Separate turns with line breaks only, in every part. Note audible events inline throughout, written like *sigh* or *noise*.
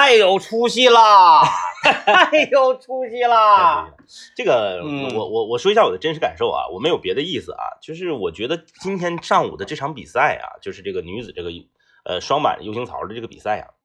太有出息啦！*laughs* 太有出息啦！
这个
嗯。
我我我说一下我的真实感受啊，我没有别的意思啊，就是我觉得今天上午的这场比赛啊，就是这个女子这个呃双板 U 型槽的这个比赛啊，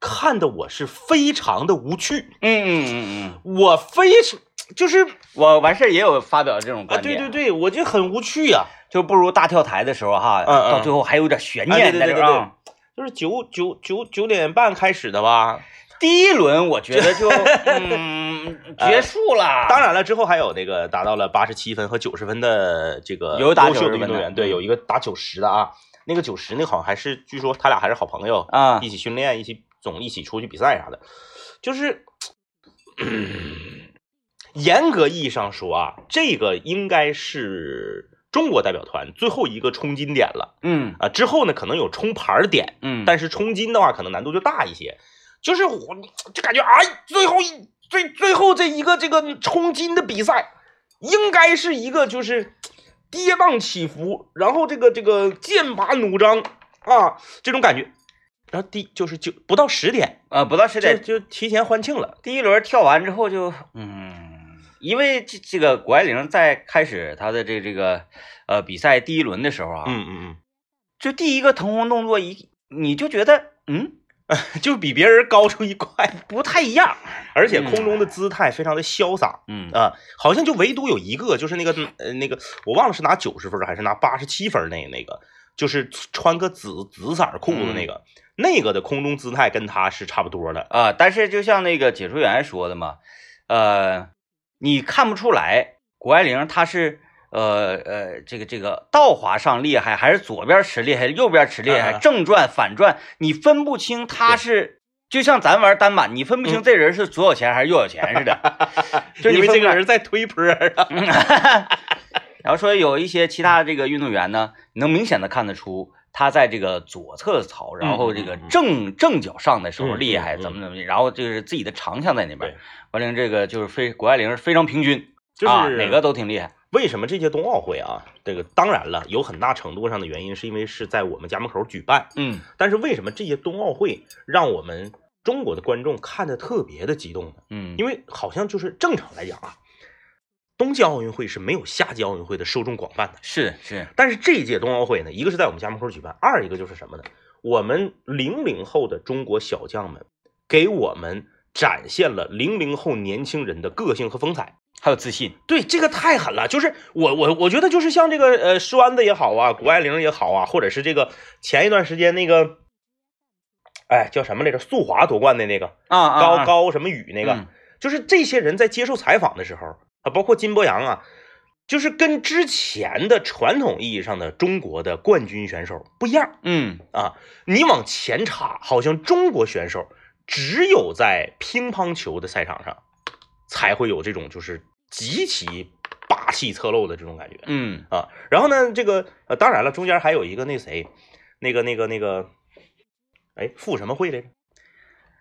看的我是非常的无趣，
嗯嗯嗯嗯，
我非常就是
我完事儿也有发表这种
啊，
观点，
对对对，我就很无趣呀、
就不如大跳台的时候哈，
嗯嗯。
到最后还有点悬
哎
念在这儿啊。
就是九九九九点半开始的吧，
第一轮我觉得就 *laughs* 嗯结束了，
当然了，之后还有那个达到了八十七分和九十分的这个
有打90
优秀的运动员，对，
嗯
有一个打九十的啊，那个九十那个好像还是据说他俩还是好朋友，
啊
一起训练，一起总一起出去比赛啥的，就是。*coughs* 严格意义上说啊，这个应该是中国代表团最后一个冲金点了
嗯
啊。之后呢，可能有冲牌点，
嗯，
但是冲金的话，可能难度就大一些。就是我就感觉，哎，最后一最最后这一个这个冲金的比赛，应该是一个就是跌宕起伏，然后这个这个剑拔弩张啊这种感觉。然后第就是就不到十点，
啊不到十
就
点，
就提前欢庆了。
第一轮跳完之后就嗯，因为这这个谷爱凌在开始她的这这个呃比赛第一轮的时候啊，
嗯嗯嗯
就第一个腾空动作一你就觉得嗯
嗯，*laughs* 就比别人高出一块，
不太一样，
而且空中的姿态非常的潇洒。
嗯
啊，好像就唯独有一个，就是那个呃那个，我忘了是拿九十分还是拿八十七分那那个，就是穿个紫紫色裤子那个，那个的空中姿态跟他是差不多的。
啊，但是就像那个解说员说的嘛，呃，你看不出来谷爱凌她是呃呃这个这个倒滑上厉害，还是左边吃厉害，右边吃厉害，正转反转，你分不清她是。就像咱玩单板，你分不清这人是左有钱还是右有钱似的，*laughs* 就你
因为这个人在推坡儿啊。*laughs*
然后说有一些其他这个运动员呢，能明显的看得出他在这个左侧槽，然后这个正正脚上的时候
嗯
厉害，怎么怎么，然后就是自己的长项在那边
对。
完了，这个就是非谷爱凌非常平均，
就是
啊哪个都挺厉害。
为什么这届冬奥会啊？这个当然了，有很大程度上的原因是因为是在我们家门口举办，
嗯
但是为什么这届冬奥会让我们中国的观众看的特别的激动呢？
嗯，
因为好像就是正常来讲啊，冬季奥运会是没有夏季奥运会的受众广泛的。
是是，
但是这一届冬奥会呢，一个是在我们家门口举办，二一个就是什么呢？我们零零后的中国小将们给我们展现了零零后年轻人的个性和风采。
还有自信。
对，这个太狠了。就是我我我觉得就是像这个呃栓子也好啊，谷爱凌也好啊，或者是这个前一段时间那个，哎叫什么来着？速滑夺冠的那个
啊啊，
高
啊
高什么宇那个，
嗯
就是这些人在接受采访的时候啊，包括金博洋啊，就是跟之前的传统意义上的中国的冠军选手不一样
嗯
啊。你往前插，好像中国选手只有在乒乓球的赛场上才会有这种就是极其霸气侧漏的这种感觉
嗯
啊。然后呢，这个呃，当然了，中间还有一个那谁，那个那个那个，哎，傅什么会来着？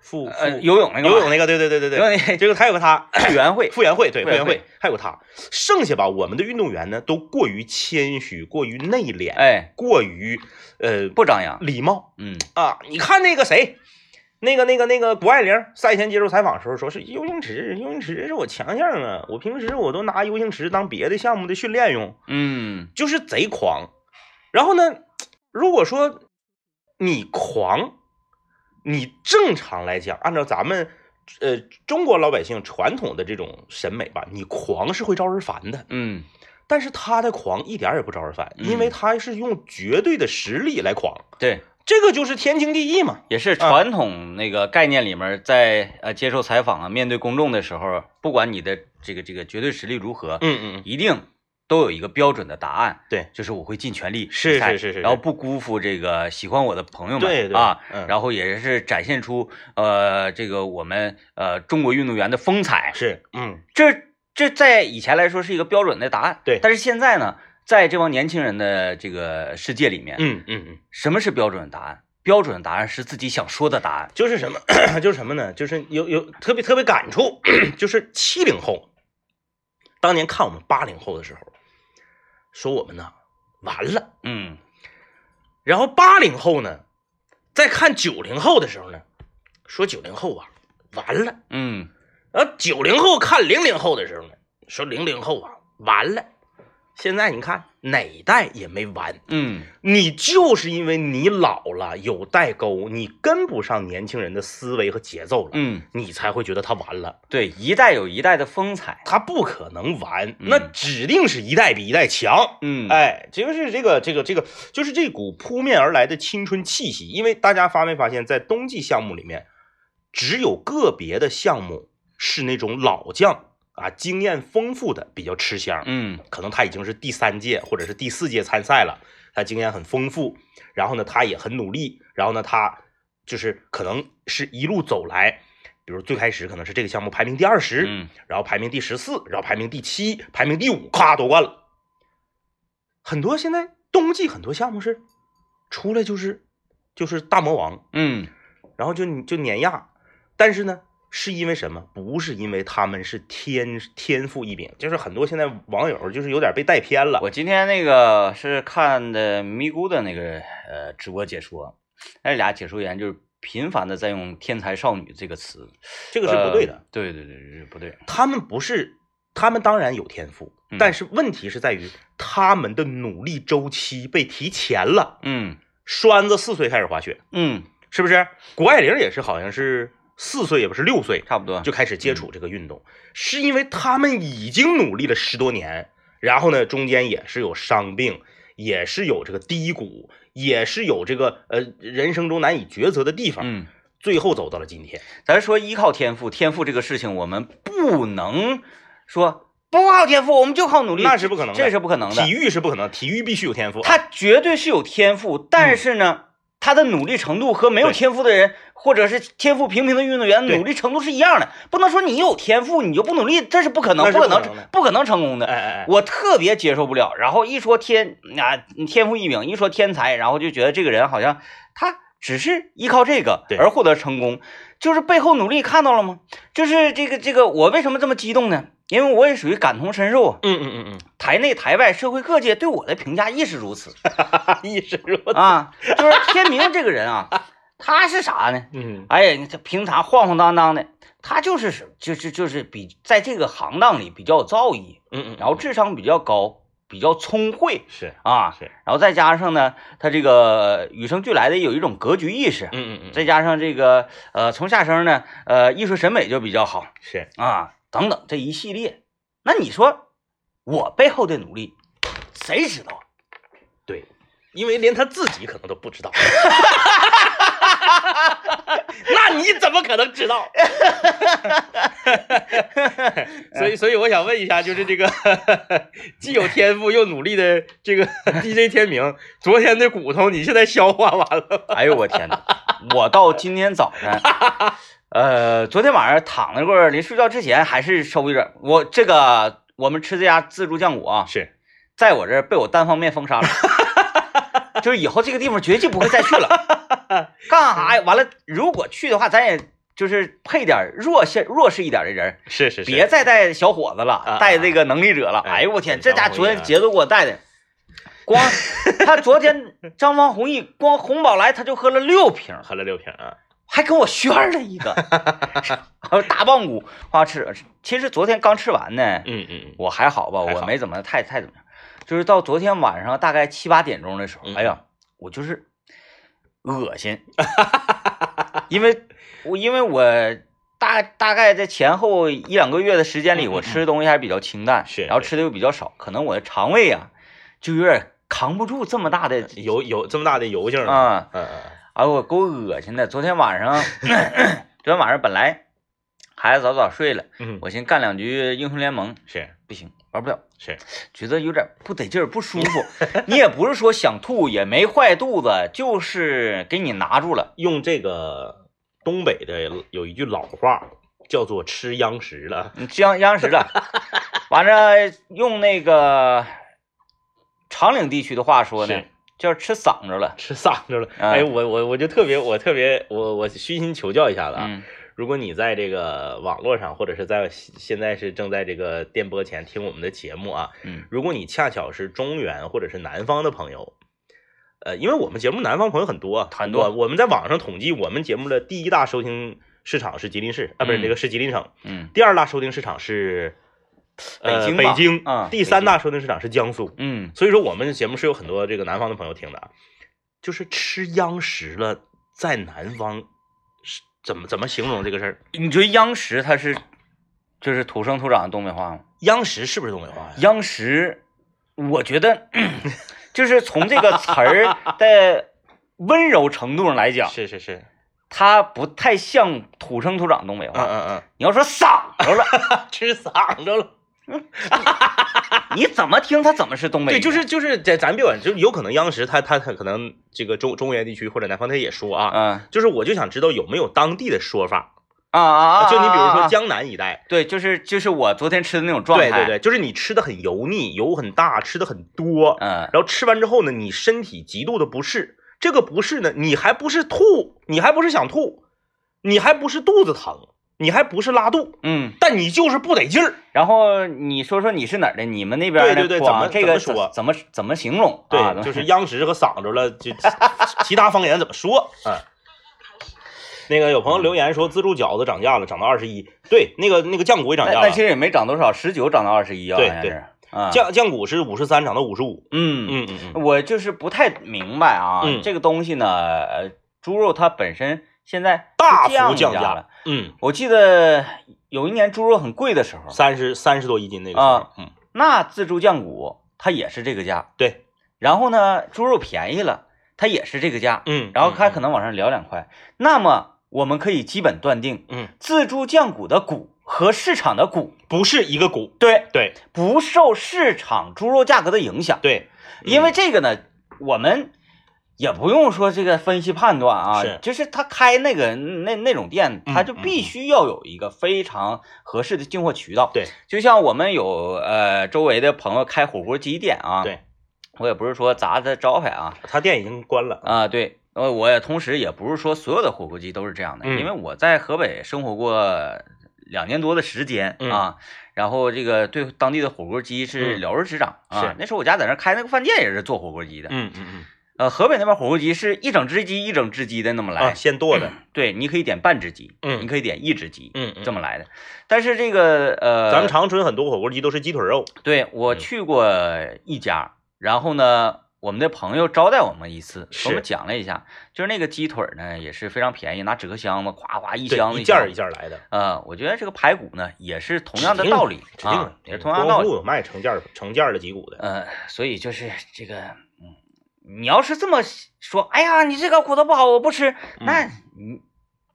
傅傅
呃，游泳那个
游泳那个，对对对对对，
游泳那
这个还有个他，
傅园会，
傅园会，对，傅园慧
傅园慧，
还有他，剩下吧，我们的运动员呢都过于谦虚，过于内敛，
哎，
过于呃
不张扬。
礼貌。
嗯。
啊。你看那个谁，那个那个那个谷爱凌赛前接受采访的时候说是游泳池，游泳池是我强项啊，我平时我都拿游泳池当别的项目的训练用，
嗯。
就是贼狂。然后呢，如果说你狂，你正常来讲，按照咱们呃中国老百姓传统的这种审美吧，你狂是会招人烦的。
嗯。
但是他的狂一点也不招人烦，
嗯
因为他是用绝对的实力来狂，
对，
这个就是天经地义嘛。
也是。传统那个概念里面，在呃接受采访啊、面对公众的时候，不管你的这个这个绝对实力如何，
嗯嗯，
一定都有一个标准的答案，
对，
就是我会尽全力
是是是是
然后不辜负这个喜欢我的朋友们，
对对
啊，
嗯。
然后也是展现出呃这个我们呃中国运动员的风采，
是，嗯。
这这在以前来说是一个标准的答案，
对。
但是现在呢，在这帮年轻人的这个世界里面，
嗯嗯嗯，
什么是标准的答案？标准的答案是自己想说的答案。
就是什么，*coughs* 就是什么呢？就是有有特别特别感触，*coughs* 就是七零后。当年看我们八零后的时候，说我们呢完了，
嗯
然后八零后呢，在看九零后的时候呢，说九零后啊，完了。
嗯
然后九零后看零零后的时候呢，说零零后啊，完了。现在你看哪一代也没完，
嗯
你就是因为你老了有代沟，你跟不上年轻人的思维和节奏了，
嗯，
你才会觉得他完了。
对，一代有一代的风采。
他不可能完，
嗯
那指定是一代比一代强。
嗯，
哎，就是这个这个这个，就是这股扑面而来的青春气息。因为大家发没发现，在冬季项目里面，只有个别的项目是那种老将啊，经验丰富的比较吃香。
嗯
可能他已经是第三届或者是第四届参赛了，他经验很丰富，然后呢，他也很努力，然后呢，他就是可能是一路走来，比如最开始可能是这个项目排名第二十、
嗯
然后排名第十四，然后排名第七，排名第五，咔夺冠了。很多现在冬季很多项目是出来就是就是大魔王，
嗯
然后就就碾压，但是呢，是因为什么？不是因为他们是天天赋异禀，就是很多现在网友就是有点被带偏了。
我今天那个是看的咪咕的那个呃直播解说，那俩解说员就是频繁的在用“天才少女”这个词，
这个是不对的。
呃对对对对，不对。
他们不是，他们当然有天赋，
嗯
但是问题是在于他们的努力周期被提前了。
嗯
栓子四岁开始滑雪，
嗯，
是不是？谷爱凌也是，好像是四岁，也不是六岁
差不多。
就开始接触这个运动，是因为他们已经努力了十多年，然后呢，中间也是有伤病，也是有这个低谷，也是有这个呃人生中难以抉择的地方，
嗯，
最后走到了今天。
咱说依靠天赋，天赋这个事情我们不能说不靠天赋，我们就靠努力，
那是不可能的，
这是不可能的。
体育是不可能，体育必须有天赋。
他绝对是有天赋，但是呢，他的努力程度和没有天赋的人，或者是天赋平平的运动员努力程度是一样的。不能说你有天赋你就不努力，这是不可能，不可能
不可能
成功的。
哎哎哎，
我特别接受不了。然后一说天啊，天赋异禀，一说天才，然后就觉得这个人好像他只是依靠这个而获得成功，就是背后努力看到了吗？就是这个这个，我为什么这么激动呢？因为我也属于感同身受啊。
嗯嗯嗯
台内台外社会各界对我的评价亦是如此
嗯，*laughs* 意识如此。
啊。就是天明这个人啊，*laughs* 他是啥呢？
嗯
哎呀，这平常晃晃荡荡的，他就是是就是就是比在这个行当里比较有造诣，
嗯嗯，
然后智商比较高，比较聪慧
是
啊，
是，
然后再加上呢，他这个与生俱来的有一种格局意识，
嗯嗯嗯，
再加上这个呃从下生呢，呃艺术审美就比较好
是
啊，等等这一系列，那你说我背后的努力，谁知道？
对，因为连他自己可能都不知道。*laughs* 那你怎么可能知道？*laughs* 所以，所以我想问一下，就是这个既有天赋又努力的这个 *laughs* DJ 天明，昨天的骨头你现在消化完了吗？
哎呦我天哪！我到今天早晨，呃，昨天晚上躺那会儿临睡觉之前还是稍微有点，我这个我们吃这家自助酱骨啊，
是，
在我这儿被我单方面封杀了，*laughs* 就是以后这个地方绝对不会再去了。*laughs* 干啥呀？完了，如果去的话，咱也就是配点弱势弱势一点的人，
是是
别再带小伙子了
啊，
带这个能力者了。
哎
哎呦我天，这家昨天节奏给我带的，光 *laughs* 他昨天张方弘毅光红宝来他就喝了六瓶，
喝了六瓶啊，
还跟我炫了一个，*laughs* 还有大棒骨花吃。其实昨天刚吃完呢，
嗯嗯
我还好吧，我没怎么太太怎么样，就是到昨天晚上大概七八点钟的时候，
嗯
哎呀，我就是恶心，因为我 *laughs* 因为我大大概在前后一两个月的时间里，我吃的东西还是比较清淡，
是是
然后吃的又比较少，可能我的肠胃啊就有点扛不住这么大的
嗯，有有这么大的油性啊，
啊，
嗯嗯
哎我够恶心的。昨天晚上，*clears throat* 昨天晚上本来孩子早早睡了，
嗯，
我先干两局英雄联盟，
是
不行，玩不了。
是，*sniffs*
觉得有点不得劲儿，不舒服。*laughs* 你也不是说想吐，也没坏肚子，就是给你拿住了。
用这个东北的有一句老话叫做吃央食了，*laughs*
你这样央视了，完了用那个长岭地区的话说呢
是，
叫吃嗓子了。
吃嗓子了。
啊。
哎，我我我就特别我特别我我虚心求教一下子啊，
嗯。
如果你在这个网络上，或者是在现在是正在这个电波前听我们的节目啊，
嗯。
如果你恰巧是中原或者是南方的朋友，呃，因为我们节目南方朋友很多
很多。
我我们在网上统计，我们节目的第一大收听市场是吉林市啊，不是
嗯。
那个是吉林省，
嗯。
第二大收听市场是呃
北京吧
北京，
啊
第三大收听市场是江苏。
嗯，
所以说我们节目是有很多这个南方的朋友听的啊，就是吃央食了，在南方是怎么怎么形容这个事儿？
你觉得央视它是就是土生土长的东北话吗？
央食是不是东北话呀？
央视，我觉得 *clears throat* 就是从这个词儿 *laughs* 的温柔程度上来讲，
是是是，
它不太像土生土长东北话
嗯
嗯。
嗯
你要说嗓子了，
嗯，吃嗓子了。*laughs*
你怎么听他怎么是东北
对，就是就是在咱别管，就有可能央视他他他可能这个中中原地区或者南方他也说啊，
嗯
就是我就想知道有没有当地的说法，
啊啊啊！
就你比如说江南一带。
对，就是就是我昨天吃的那种状态。
对对对，就是你吃的很油腻，油很大，吃的很多，
嗯
然后吃完之后呢，你身体极度的不适。这个不适呢，你还不是吐，你还不是想吐，你还不是肚子疼，你还不是拉肚，
嗯，
但你就是不得劲儿。
然后你说说你是哪儿的？你们那边
对对对怎么
这个
怎么说
怎么怎么形容？
对，
啊，
就是央视和嗓子了，就其 *laughs* 他方言怎么说？*laughs* 嗯。那个有朋友留言说，自助饺子涨价了，涨到二十一。对，那个那个酱骨也涨价了
那那其，实也没涨多少，十九涨到二十一啊，
对对。酱酱骨是五十三涨到五十五。
嗯
嗯嗯嗯，
我就是不太明白啊，
嗯
这个东西呢，呃，猪肉它本身现在
大
降
幅降
价了。
嗯，
我记得有一年猪肉很贵的时候，
三十三十多一斤那个时候
啊，
嗯，
那自助酱骨它也是这个价。
对，
然后呢，猪肉便宜了，它也是这个价。
嗯，
然后它
嗯
可能往上聊两块。那么我们可以基本断定，
嗯，
自助酱骨的骨和市场的骨，
不是一个骨，
对，
对
不受市场猪肉价格的影响。
对，
因为这个呢，我们也不用说这个分析判断啊，
是
就是他开那个那那种店，
嗯
他就必须要有一个非常合适的进货渠道。
对，
就像我们有呃周围的朋友开火锅鸡店啊，
对，
我也不是说砸他招牌啊
他店已经关了，
啊，对。呃，我也同时也不是说所有的火锅鸡都是这样的，
嗯
因为我在河北生活过两年多的时间
嗯
啊，然后这个对当地的火锅鸡是
嗯
了如指掌啊。
是
那时候我家在那开那个饭店也是做火锅鸡的，
嗯嗯嗯，
呃，河北那边火锅鸡是一整只鸡一整只鸡的那么来，
啊，现剁的，
对，你可以点半只鸡，
嗯
你可以点一只鸡，
嗯嗯。
这么来的。但是这个呃，
咱们长春很多火锅鸡都是鸡腿肉，
对我
嗯。
去过一家，然后呢，我们的朋友招待我们一次，给我们讲了一下，就是那个鸡腿呢也是非常便宜，拿纸壳箱子咵咵一箱子
一件一件来的，
呃，我觉得这个排骨呢也是同样的道理
指定
啊，也是同样的道理。
有卖成件儿成件儿的脊骨的，
呃，所以就是这个，嗯，你要是这么说，哎呀，你这个骨头不好，我不吃，那你，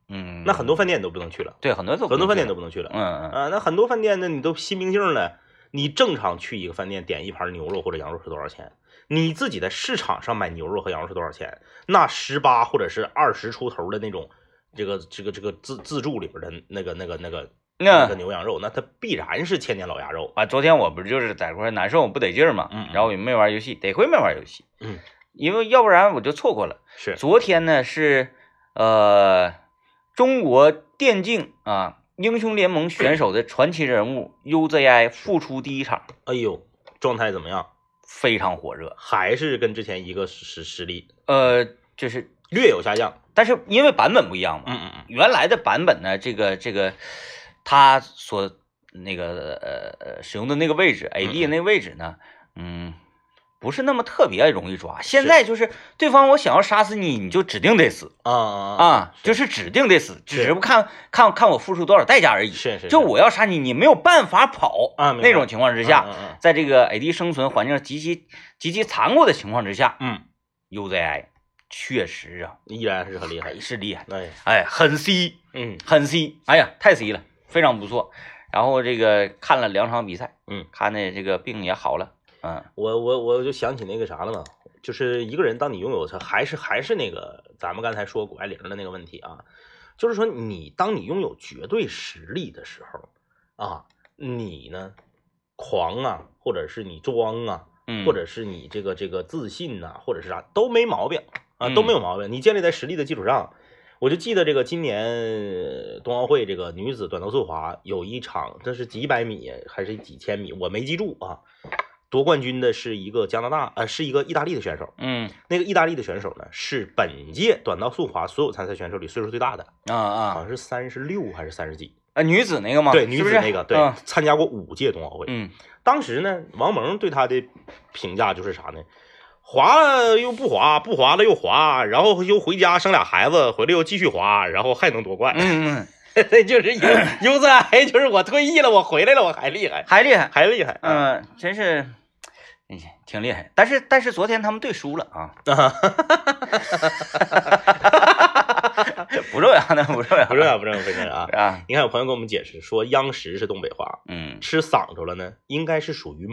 嗯，
那很多饭店你都不能去了，
对很多都
很多饭店都
不
不能去了。
嗯嗯
啊，那很多饭店呢，你都心平气儿了。你正常去一个饭店点一盘牛肉或者羊肉是多少钱？你自己在市场上买牛肉和羊肉是多少钱？那十八或者是二十出头的那种，这个这个这个自自助里边的那个那个那个那个
那
牛羊肉，那它必然是千年老鸭肉。
啊，昨天我不是就是在块难受不得劲儿嘛，然后也没玩游戏，得亏没玩游戏，
嗯，
因为要不然我就错过了。
是，
昨天呢是呃中国电竞啊英雄联盟选手的传奇人物 UZI 复出第一场，
哎呦，状态怎么样？
非常火热。
还是跟之前一个实实力
呃，就是
略有下降。
但是因为版本不一样嘛，
嗯嗯嗯，
原来的版本呢，这个这个他所那个呃呃使用的那个位置，AD 那个位置呢，嗯，不是那么特别容易抓。现在就是对方我想要杀死你，你就指定得死
啊啊
啊，就是指定得死，只不看看看我付出多少代价而已。
是是，
就我要杀你，你没有办法跑
啊
那种情况之下，在这个 AD 生存环境极其极其残酷的情况之下
嗯
，UZI 确实啊
嗯，依然是很厉害。
是厉害，
哎，
哎，很 C。
嗯
很 C，哎呀，太 C 了，非常不错。然后这个看了两场比赛，
嗯，
看的这个病也好了，嗯
我我我就想起那个啥了嘛，就是一个人当你拥有他，还是还是那个咱们刚才说谷爱凌的那个问题啊，就是说你当你拥有绝对实力的时候啊，你呢狂啊，或者是你装啊，
嗯，
或者是你这个这个自信呐、或者是啥都没毛病啊，
嗯
都没有毛病。你建立在实力的基础上，我就记得这个今年呃冬奥会这个女子短道速滑有一场，这是几百米还是几千米，我没记住啊。夺冠军的是一个加拿大，呃，是一个意大利的选手。
嗯
那个意大利的选手呢，是本届短道速滑所有参赛选手里岁数最大的，
啊
好
啊
像是三十六还是三十几？
啊，女子那个吗？
对，女子那个，对，
嗯
参加过五届冬奥会。
嗯
当时呢，王蒙对他的评价就是啥呢？滑了又不滑，不滑了又滑，然后又回家生俩孩子，回来又继续滑，然后还能夺冠。
嗯嗯，*laughs*
这就是有 *coughs* 有在，就是我退役了，我回来了，我还厉害，
还厉害。
还厉害。
嗯，真是，哎挺厉害。但是但是昨天他们队输了啊，不重要，那不重要，
不重要，不重要，不重要啊！
啊。
你看有朋友跟我们解释说，央视是东北话，
嗯
吃嗓子了呢，应该是属于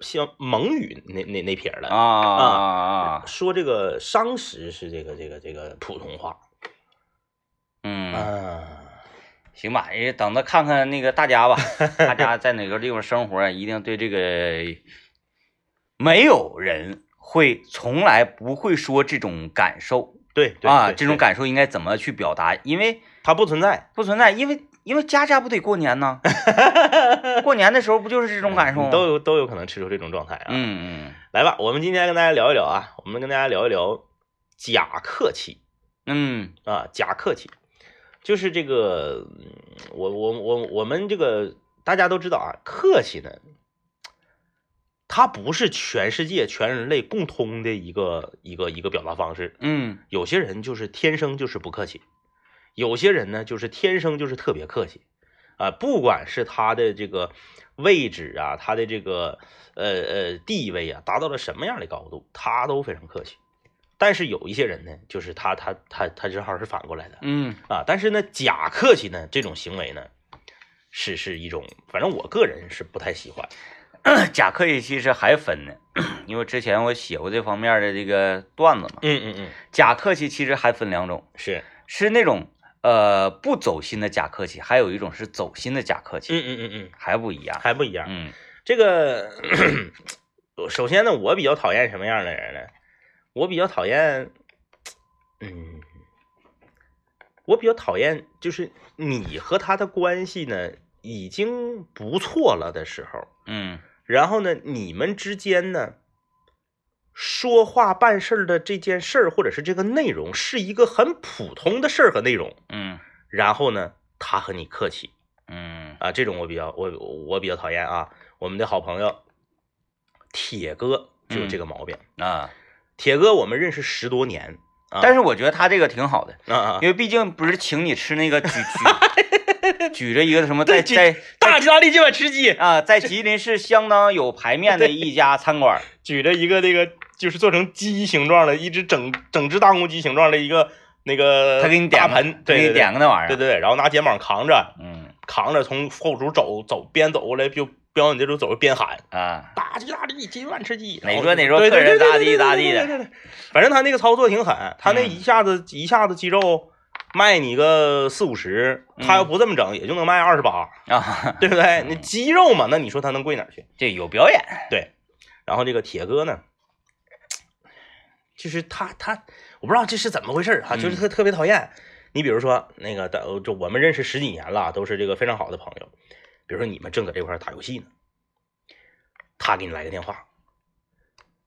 像蒙语那那那撇儿了。
啊啊啊，
说这个商时是这个这个这个普通话
嗯，
啊，
行吧，也等着看看那个大家吧，*laughs* 大家在哪个地方生活，一定对这个没有人会从来不会说这种感受
对对
啊，这种感受应该怎么去表达？因为
它不存在，
不存在，因为因为家家不得过年呢，*laughs* 过年的时候不就是这种感受吗？
都有都有可能吃出这种状态啊。
嗯嗯
来吧，我们今天跟大家聊一聊啊，我们跟大家聊一聊假客气
嗯
啊，假客气，就是这个，嗯我我我我们这个大家都知道啊，客气呢，它不是全世界全人类共通的一个一个一个表达方式。
嗯
有些人就是天生就是不客气，有些人呢就是天生就是特别客气，啊、不管是他的这个位置啊，他的这个呃呃地位啊，达到了什么样的高度，他都非常客气。但是有一些人呢，就是他他他他正好是反过来的
嗯
啊。但是呢，假客气呢这种行为呢，是是一种，反正我个人是不太喜欢。
嗯，假客气其实还分呢，*clears throat* 因为之前我写过这方面的这个段子嘛。
嗯嗯嗯，
假客气其实还分两种，
是，
是那种呃不走心的假客气，还有一种是走心的假客气，
嗯嗯嗯嗯，
还不一样。
还不一样。
嗯
这个 *clears throat* 首先呢，我比较讨厌什么样的人呢？我比较讨厌，嗯，我比较讨厌就是你和他的关系呢已经不错了的时候，
嗯
然后呢，你们之间呢说话办事儿的这件事儿或者是这个内容是一个很普通的事儿和内容，
嗯
然后呢，他和你客气，
嗯
啊，这种我比较我我比较讨厌啊。我们的好朋友铁哥就有这个毛病。
啊，
铁哥我们认识十多年啊，
但是我觉得他这个挺好的，因为毕竟不是请你吃那个举举 *laughs* 举着一个什么在在
大吉大利今晚吃鸡，
啊，在吉林市相当有牌面的一家餐馆。
举着一个那个就是做成鸡形状的，一只整整只大公鸡形状的一个那个
他给你点个
大盆，
对给你点个那玩意儿。
对对对，然后拿肩膀扛着
嗯
扛着从后厨走走边走过来就边往你这头走边喊
啊，
大吉大利，今晚吃鸡。
哪
然后
桌哪桌
对对
客人咋地咋地的
对对对对反正他那个操作挺狠，他那
嗯
一下子一下子鸡肉卖你个四五十，他要不这么整，也就能卖二十八，
啊，*laughs*
对不对？那鸡肉嘛，那你说他能贵哪去？
这有表演。
对，然后这个铁哥呢，就是他他，我不知道这是怎么回事儿啊，就是特特别讨厌。你比如说那个，的就我们认识十几年了，都是这个非常好的朋友。比如说你们正搁这块打游戏呢，他给你来个电话，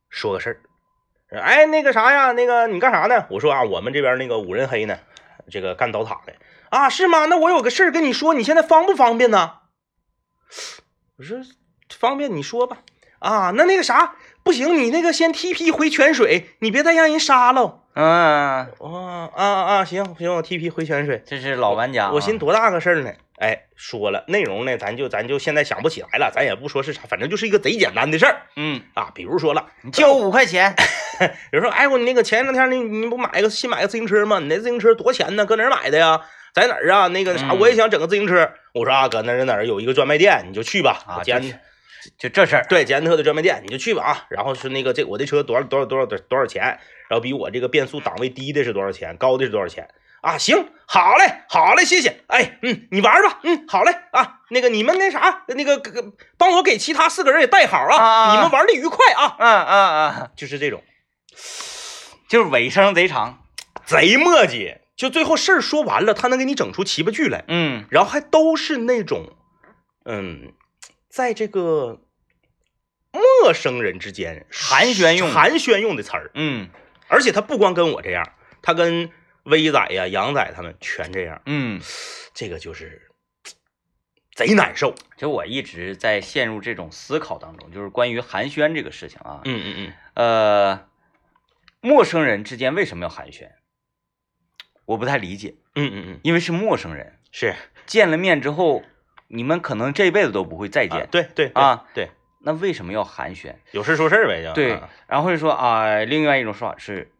说个事儿，哎，那个啥呀，那个你干啥呢？我说啊，我们这边那个五人黑呢，这个干倒塔的啊，是吗？那我有个事儿跟你说，你现在方不方便呢？我说方便，你说吧。啊，那那个啥，不行，你那个先 TP 回泉水，你别再让人杀了。
嗯，
哦，啊啊，行行，我 TP 回泉水。
这是老玩家啊。
我寻多大个事儿呢？哎，说了内容呢，咱就咱就现在想不起来了，咱也不说是啥，反正就是一个贼简单的事儿
嗯，
啊。比如说了，
你借我五块钱。*laughs*
有人说，哎，我那个前两天你你不买个新买个自行车吗？你那自行车多钱呢？搁哪儿买的呀？在哪儿啊？那个啥，
嗯
我也想整个自行车。我说啊，搁那儿哪儿有一个专卖店，你就去吧。
啊
捷安
就就这事儿。
对捷安特的专卖店，你就去吧啊。然后是那个这我这车多少多少多少多多少钱？然后比我这个变速档位低的是多少钱？高的是多少钱？啊，行，好嘞，好嘞，谢谢。哎，嗯，你玩吧，嗯，好嘞啊。那个你们那啥，那个帮我给其他四个人也带好啊，
啊啊啊
你们玩的愉快啊。
嗯嗯嗯，
就是这种
就是尾声贼长。
贼墨迹，就最后事儿说完了，他能给你整出七八句来，
嗯
然后还都是那种，嗯，在这个陌生人之间
寒暄用的
寒暄用的词儿，
嗯。
而且他不光跟我这样，他跟威仔呀、杨仔他们全这样，
嗯，
这个就是贼难受。
就我一直在陷入这种思考当中，就是关于寒暄这个事情啊，
嗯嗯嗯，
呃，陌生人之间为什么要寒暄？我不太理解，
嗯嗯嗯，
因为是陌生人，
是。
见了面之后，你们可能这辈子都不会再
啊
见，
对对
啊
对，
那为什么要寒暄？
有事说事儿呗，就。
对
啊，
然后或者说啊，另外一种说法是，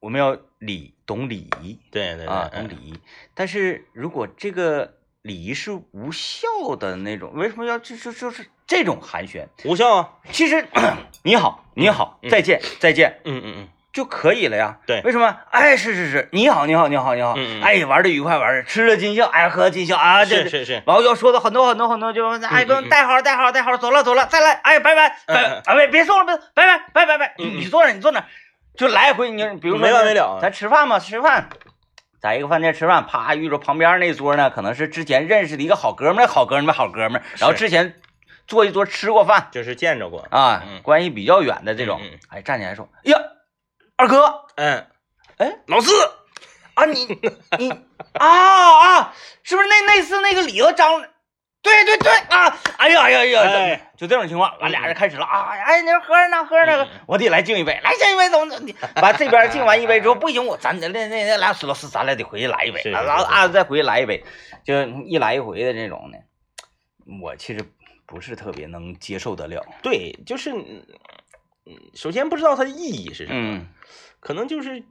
我们要礼懂礼仪
对对
懂礼。仪。但是如果这个礼仪是无效的那种，为什么要就就就是这种寒暄？
无效啊，
其实 *coughs* 你好，你好，
嗯。
再见，再见。
嗯嗯嗯，
就可以了呀。
对。
为什么？哎，是是是，你好，你好，你好，你好，
嗯嗯。
哎，玩的愉快，玩的吃的尽兴，哎，喝的尽兴啊，这
是是是，
然后要说的很多很多很多，就哎，给我
嗯嗯。
们带好带好带好，走了走了，再来，哎，拜拜拜
嗯。嗯
拜，哎，别别送了，别拜拜拜拜拜，你坐那，你坐那，就来回你比如说
没完没了
咱吃饭嘛，吃饭，在一个饭店吃饭，啪遇着旁边那桌呢，可能是之前认识的一个好哥们儿，好哥们儿，好哥们儿，然后之前坐一桌吃过饭
就是见着过，
啊
嗯，
关系比较远的这种
嗯嗯，
哎，站起来说，哎呀，二哥
嗯，
哎，
老四，
啊，你你啊啊，是不是那那次那个里头张？对对对啊！哎呀哎呀哎呀！
哎
就这种情况，完俩人开始了啊！哎，你说喝着呢，喝着呢
嗯，
我得来敬一杯，来敬一杯，怎么怎么的？完这边敬完一杯之后，*laughs* 不行，我咱那那那俩老师，咱俩得回去来一杯，
是是
然后啊再回去来一杯，就一来一回的这种的，我其实不是特别能接受得了。
对，就是，首先不知道它的意义是什么，
嗯
可能就是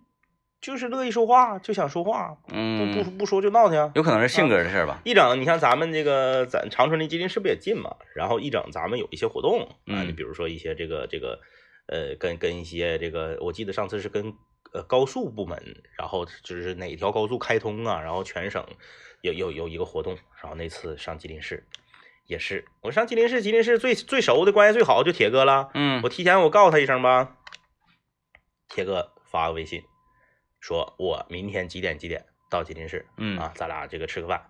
就是乐意说话，就想说话，不不
嗯，
不说就闹腾。
有可能是性格的事儿吧。
一整，你像咱们这个咱长春离吉林市不也近嘛？然后一整咱们有一些活动啊，
嗯
你比如说一些这个这个呃，跟跟一些这个，我记得上次是跟呃高速部门，然后就是哪条高速开通啊，然后全省有有有一个活动，然后那次上吉林市也是，我上吉林市，吉林市最最熟的关系最好就铁哥了，
嗯
我提前我告诉他一声吧，铁哥发个微信，说我明天几点几点到吉林市，
嗯
啊，咱俩这个吃个饭，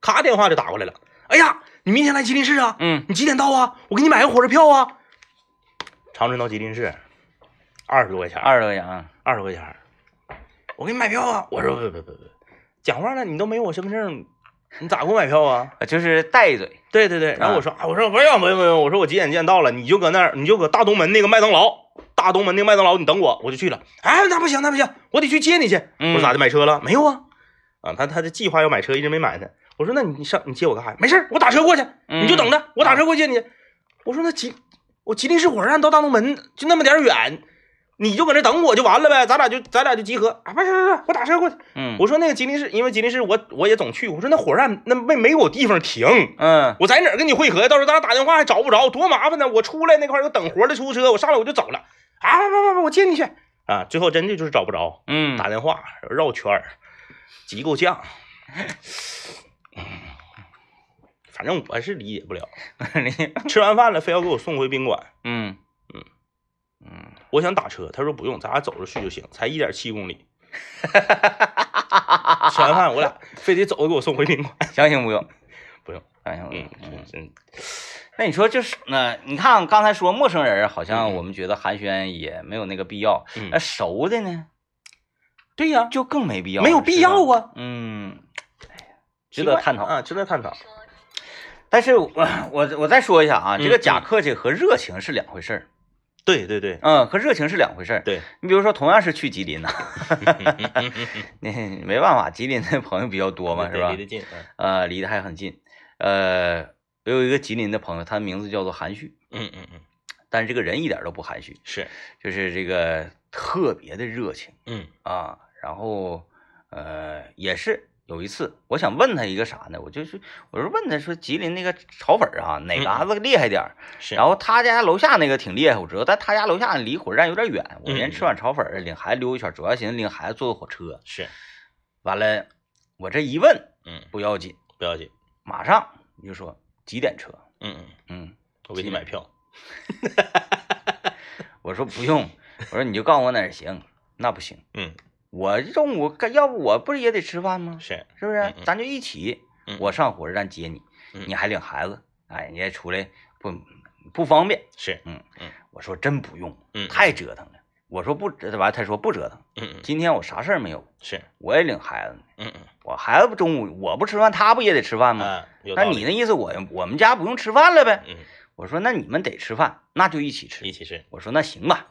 咔电话就打过来了，哎呀，你明天来吉林市啊？
嗯
你几点到啊？我给你买个火车票啊。长春到吉林市，二十多块钱，
二十多块钱啊。
二十块钱，我给你买票啊！我说不不不不，讲话呢，你都没有我身份证，你咋给我买票啊？
呃就是带一嘴，
对对对，然后
啊
我说啊，我说不用不用不用，我说我几点几点到了，你就搁那儿，你就搁大东门那个麦当劳，大东门那个麦当劳，你等我，我就去了。哎，那不行那不行，我得去接你去。
嗯
我说咋的，买车了没有啊？啊，他他的计划要买车，一直没买呢。我说那你上你接我干啥？没事儿我打车过去，你就等着，我打车过去接你。我说那吉我吉林市火车站到大东门就那么点儿远，你就搁那等我就完了呗，咱俩就咱俩就集合。啊，不是不是我打车过去。
嗯，
我说那个吉林市，因为吉林市我我也总去，我说那火车站那没没有地方停。
嗯
我在哪儿跟你汇合呀？到时候咱俩打电话还找不着，多麻烦呢！我出来那块儿有等活的出租车，我上来我就走了。啊，不不不，我接你去啊！最后真的就是找不着，
嗯，
打电话绕圈儿，急够呛。反正我是理解不了，*laughs* 吃完饭了非要给我送回宾馆，
嗯
嗯
嗯
我想打车，他说不用，咱俩走着去就行，才一点七公里。吃完饭我俩 *laughs* 非得走着给我送回宾馆，
相信不用，*laughs*
不用，
相信不用
嗯。
嗯，
嗯
那你说就是那你看刚才说陌生人，好像
嗯
我们觉得寒暄也没有那个必要，
嗯
那熟的呢
对呀，
就更没必要，
没有必要啊
是吧。嗯，值得探讨。
啊，值得探讨。
但是我我我再说一下啊，
嗯
这个假客气和热情是两回事儿。
对对对
嗯，和热情是两回事儿。
对，
你比如说，同样是去吉林呐，
嗯
你没办法，吉林的朋友比较多嘛，是吧
离？得近，嗯
呃，离得还很近。呃，我有一个吉林的朋友，他名字叫做韩旭，
嗯嗯嗯，
但是这个人一点都不含蓄，
是，
就是这个特别的热情
嗯
啊。然后呃，也是有一次，我想问他一个啥呢？我就是我是问他说，吉林那个炒粉儿啊，哪嘎子厉害点儿？
是，
然后他家楼下那个挺厉害，我知道，但他家楼下离火车站有点远。我
嗯
先吃碗炒粉儿，领孩子溜一圈，主要寻思领孩子坐个火车。
是，
完了，我这一问
嗯，
不要紧，
不要紧，
马上你就说几点车？
嗯嗯，
嗯，
我给你买票，*laughs*
我说不用，我说你就告诉我哪儿行，那不行，
嗯
我中午该要不我不是也得吃饭吗？
是，
是不是
嗯？嗯
咱就一起，
嗯
我上火车站接你，
嗯
你还领孩子，哎，你也出来不不方便。
是，嗯
我说真不用，
嗯，
太折腾了。我说不，这完他说不折腾。
嗯嗯
今天我啥事儿没有，
是，
我也领孩子呢。
嗯嗯
我孩子不中午我不吃饭，他不也得吃饭吗？那你那意思我我们家不用吃饭了呗？
嗯
我说那你们得吃饭，那就一起吃。
一起吃，
我说那行吧，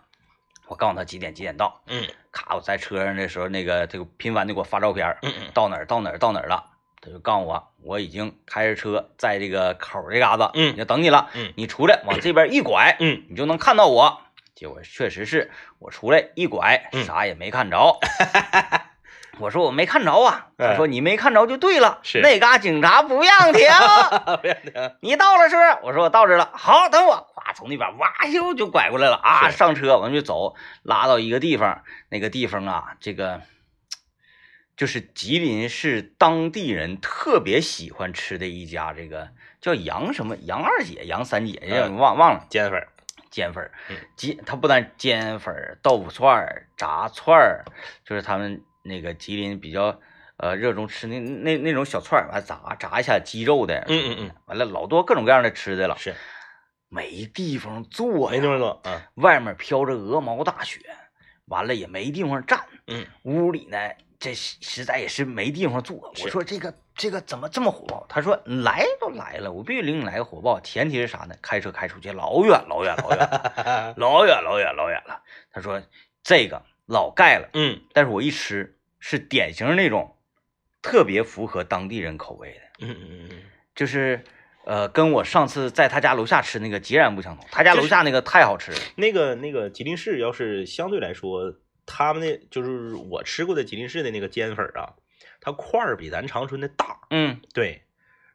我告诉他几点几点到。
嗯
咔，我在车上的时候，那个这个频繁的给我发照片，
嗯嗯
到哪儿到哪儿到哪儿了，他就告诉我，我已经开着车在这个口儿这嘎子，
嗯
就等你了。
嗯
你出来往这边一拐，
嗯
你就能看到我。结果确实是我出来一拐，
嗯
啥也没看着。*laughs* 我说我没看着啊，他
哎
说你没看着就对了，
是
那嘎警察不让停。*laughs*
不让停，
你到了是不是？我说我到这了。好，等我。哗，从那边哇就就拐过来了啊！上车，我们就走，拉到一个地方。那个地方啊，这个就是吉林市当地人特别喜欢吃的一家，这个叫杨什么杨二姐、杨三姐，
嗯
忘忘了。
煎粉儿，
煎粉儿
嗯，
煎它不但煎粉儿、豆腐串儿、炸串儿，就是他们那个吉林比较呃热衷吃那那那种小串儿，完炸炸一下鸡肉的，
嗯嗯嗯，
完了老多各种各样的吃的了，
是，
没地方坐呀，
没地方坐，嗯
外面飘着鹅毛大雪，完了也没地方站，
嗯
屋里呢这实实在也是没地方坐。我说这个这个怎么这么火爆？他说来都来了，我必须领你来个火爆。前提是啥呢？开车开出去老远老远老远 *laughs* 老远老远老远了。他说这个老盖了，
嗯
但是我一吃是典型那种特别符合当地人口味的，
嗯嗯嗯，
就是。呃，跟我上次在他家楼下吃那个截然不相同。他家楼下那个太好吃了，
那个那个吉林市要是相对来说，他们那就是我吃过的吉林市的那个煎粉儿啊，它块儿比咱长春的大，
嗯
对，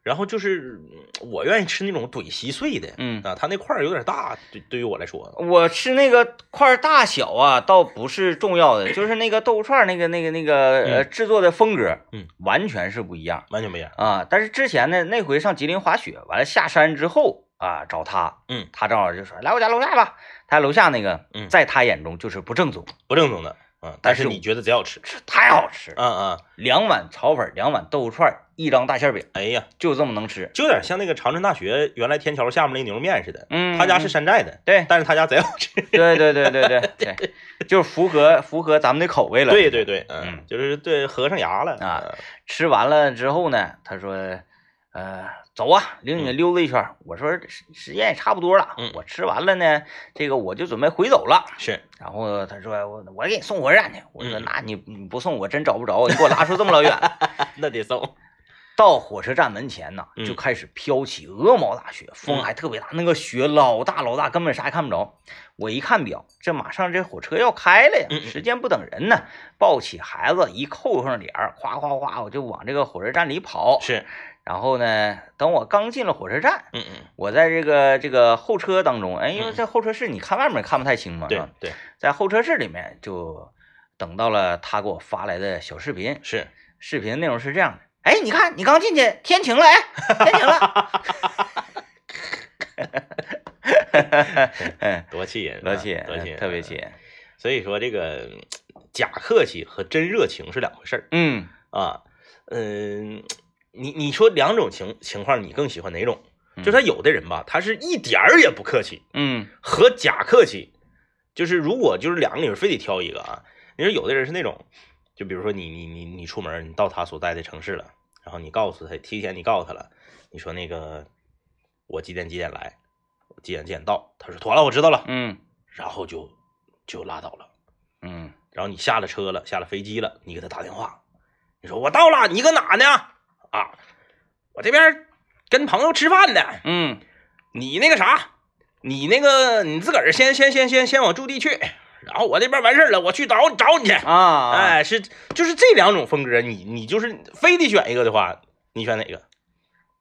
然后就是嗯我愿意吃那种怼稀碎的，
嗯。
啊，它那块儿有点大，对对于我来说，
我吃那个块儿大小啊，倒不是重要的，就是那个豆腐串儿那个那个那个呃制作的风格，
嗯，
完全是不一样
完全不一样。
啊。但是之前呢，那回上吉林滑雪，完了下山之后啊，找他，
嗯，
他正好就说来我家楼下吧。他楼下那个，
嗯
在他眼中就是不正宗，
不正宗的，嗯，但是你觉得贼好吃，
吃太好吃，
嗯嗯，
两碗炒粉，两碗豆腐串，一张大馅饼，
哎呀，
就这么能吃。
就有点像那个长春大学原来天桥下面那牛肉面似的，
嗯，
他家是
嗯
山寨的，
对
但是他家贼好吃。
对对对对对 *laughs* 对，就是符合符合咱们的口味了。
对对对，
嗯
嗯，就是对合上牙了
啊，吃完了之后呢，他说，呃，走啊，领你溜达一圈儿。我说时时间也差不多了，
嗯
我吃完了呢，这个我就准备回走了。
是，
然后他说我我给你送火车站去。我说
嗯
那你你不送我真找不着，你给我拉出这么老远。*laughs*
那得送。
到火车站门前呢，
嗯
就开始飘起鹅毛大雪，风还特别大，那个雪老大老大，根本啥也看不着。我一看表，这马上这火车要开了呀时间不等人呢。抱起孩子一扣上帘儿，哗哗哗，我就往这个火车站里跑。
是，
然后呢，等我刚进了火车站，
嗯嗯，
我在这个这个候车当中，哎，因为在候车室你看外面看不太清嘛，
对
吧？
对
在候车室里面就等到了他给我发来的小视频，
是，
视频内容是这样的，哎，你看你刚进去，天晴了，哎，天晴了，*laughs* 嗯，
多气人，
多气，
人多气人，
特别气。人，
所以说这个假客气和真热情是两回事儿
嗯
啊。嗯，你你说两种情情况，你更喜欢哪种？
嗯
就他有的人吧，他是一点儿也不客气，
嗯
和假客气，就是如果就是两个里面非得挑一个啊，你说有的人是那种，就比如说你你你你出门，你到他所在的城市了，然后你告诉他，提前你告诉他了，你说那个我几点几点来，我几点几点到，他说妥了，我知道了，
嗯
然后就就拉倒了。
嗯
然后你下了车了，下了飞机了，你给他打电话，你说我到了，你搁哪呢？啊，我这边跟朋友吃饭呢。
嗯
你那个啥，你那个你自个儿先先先先先往驻地去，然后我这边完事儿了，我去找找你去。
啊，
哎，是就是这两种风格，你你就是非得选一个的话，你选哪个？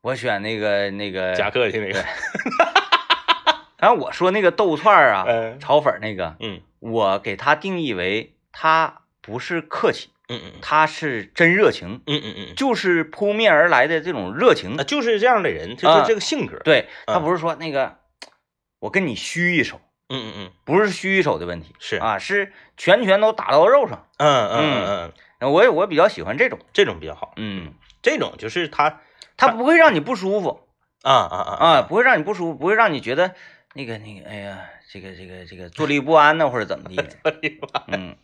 我选那个那个
夹克的那个。
然后我说那个豆串儿啊，
嗯
炒粉儿那个，
嗯
我给他定义为他不是客气，
嗯嗯
他是真热情，
嗯嗯嗯。
就是扑面而来的这种热情。
嗯，。就是这样的人，就
啊。
是这个性格。
对，他
嗯
不是说那个我跟你虚一手，
嗯嗯嗯，
不是虚一手的问题，
是。
啊，是拳拳都打到肉上。
嗯嗯嗯嗯，
我也我比较喜欢这种，
这种比较好。
嗯，
这种就是他
他不会让你不舒服。
啊啊啊。
啊，不会让你不舒服，不会让你觉得那个那个，哎呀，这个这个这个坐 *laughs* 立不安呢，或者怎么地的，*laughs* 嗯。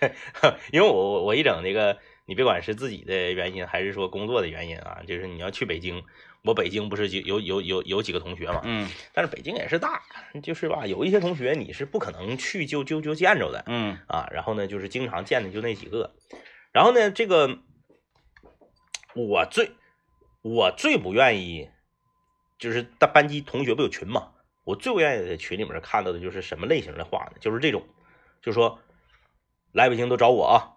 *laughs*
因为我我我一整那个，你别管是自己的原因还是说工作的原因啊，就是你要去北京，我北京不是有有有有有几个同学嘛，
嗯
但是北京也是大，就是吧，有一些同学你是不可能去就就就见着的
嗯。
啊，然后呢，就是经常见的就那几个，然后呢，这个我最我最不愿意，就是大班级同学不有群嘛，我最不愿意在群里面看到的就是什么类型的话呢？就是这种，就说来北京都找我啊，